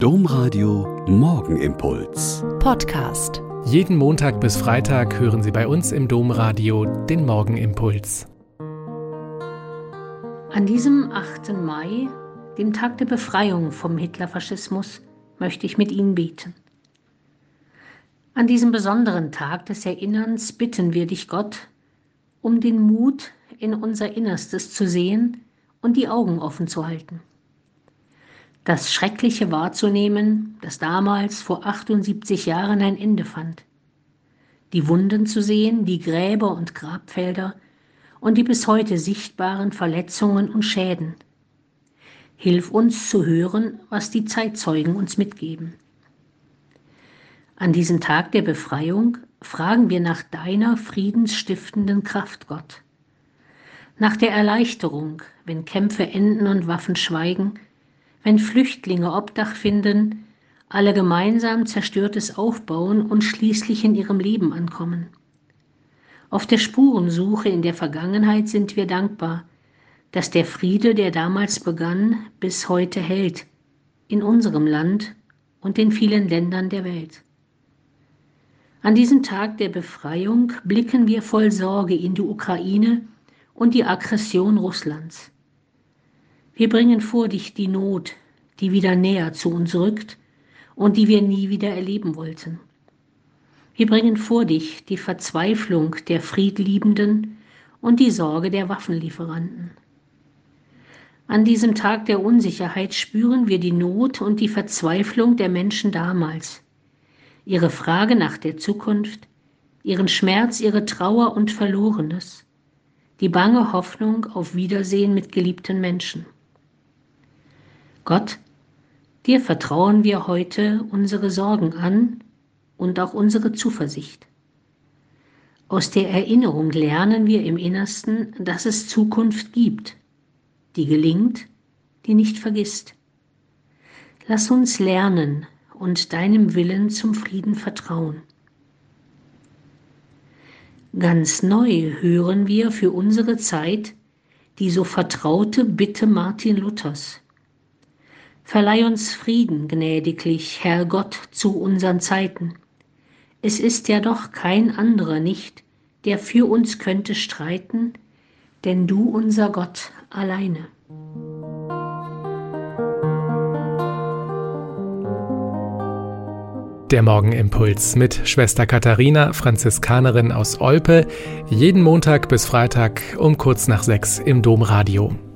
Domradio Morgenimpuls. Podcast. Jeden Montag bis Freitag hören Sie bei uns im Domradio den Morgenimpuls. An diesem 8. Mai, dem Tag der Befreiung vom Hitlerfaschismus, möchte ich mit Ihnen beten. An diesem besonderen Tag des Erinnerns bitten wir dich, Gott, um den Mut, in unser Innerstes zu sehen und die Augen offen zu halten das Schreckliche wahrzunehmen, das damals vor 78 Jahren ein Ende fand. Die Wunden zu sehen, die Gräber und Grabfelder und die bis heute sichtbaren Verletzungen und Schäden. Hilf uns zu hören, was die Zeitzeugen uns mitgeben. An diesem Tag der Befreiung fragen wir nach deiner friedensstiftenden Kraft, Gott. Nach der Erleichterung, wenn Kämpfe enden und Waffen schweigen, wenn Flüchtlinge Obdach finden, alle gemeinsam Zerstörtes aufbauen und schließlich in ihrem Leben ankommen. Auf der Spurensuche in der Vergangenheit sind wir dankbar, dass der Friede, der damals begann, bis heute hält, in unserem Land und in vielen Ländern der Welt. An diesem Tag der Befreiung blicken wir voll Sorge in die Ukraine und die Aggression Russlands. Wir bringen vor dich die Not, die wieder näher zu uns rückt und die wir nie wieder erleben wollten. Wir bringen vor dich die Verzweiflung der Friedliebenden und die Sorge der Waffenlieferanten. An diesem Tag der Unsicherheit spüren wir die Not und die Verzweiflung der Menschen damals, ihre Frage nach der Zukunft, ihren Schmerz, ihre Trauer und Verlorenes, die bange Hoffnung auf Wiedersehen mit geliebten Menschen. Gott, dir vertrauen wir heute unsere Sorgen an und auch unsere Zuversicht. Aus der Erinnerung lernen wir im Innersten, dass es Zukunft gibt, die gelingt, die nicht vergisst. Lass uns lernen und deinem Willen zum Frieden vertrauen. Ganz neu hören wir für unsere Zeit die so vertraute Bitte Martin Luthers. Verleih uns Frieden gnädiglich, Herr Gott, zu unseren Zeiten. Es ist ja doch kein anderer nicht, der für uns könnte streiten, denn du unser Gott alleine. Der Morgenimpuls mit Schwester Katharina, Franziskanerin aus Olpe, jeden Montag bis Freitag um kurz nach sechs im Domradio.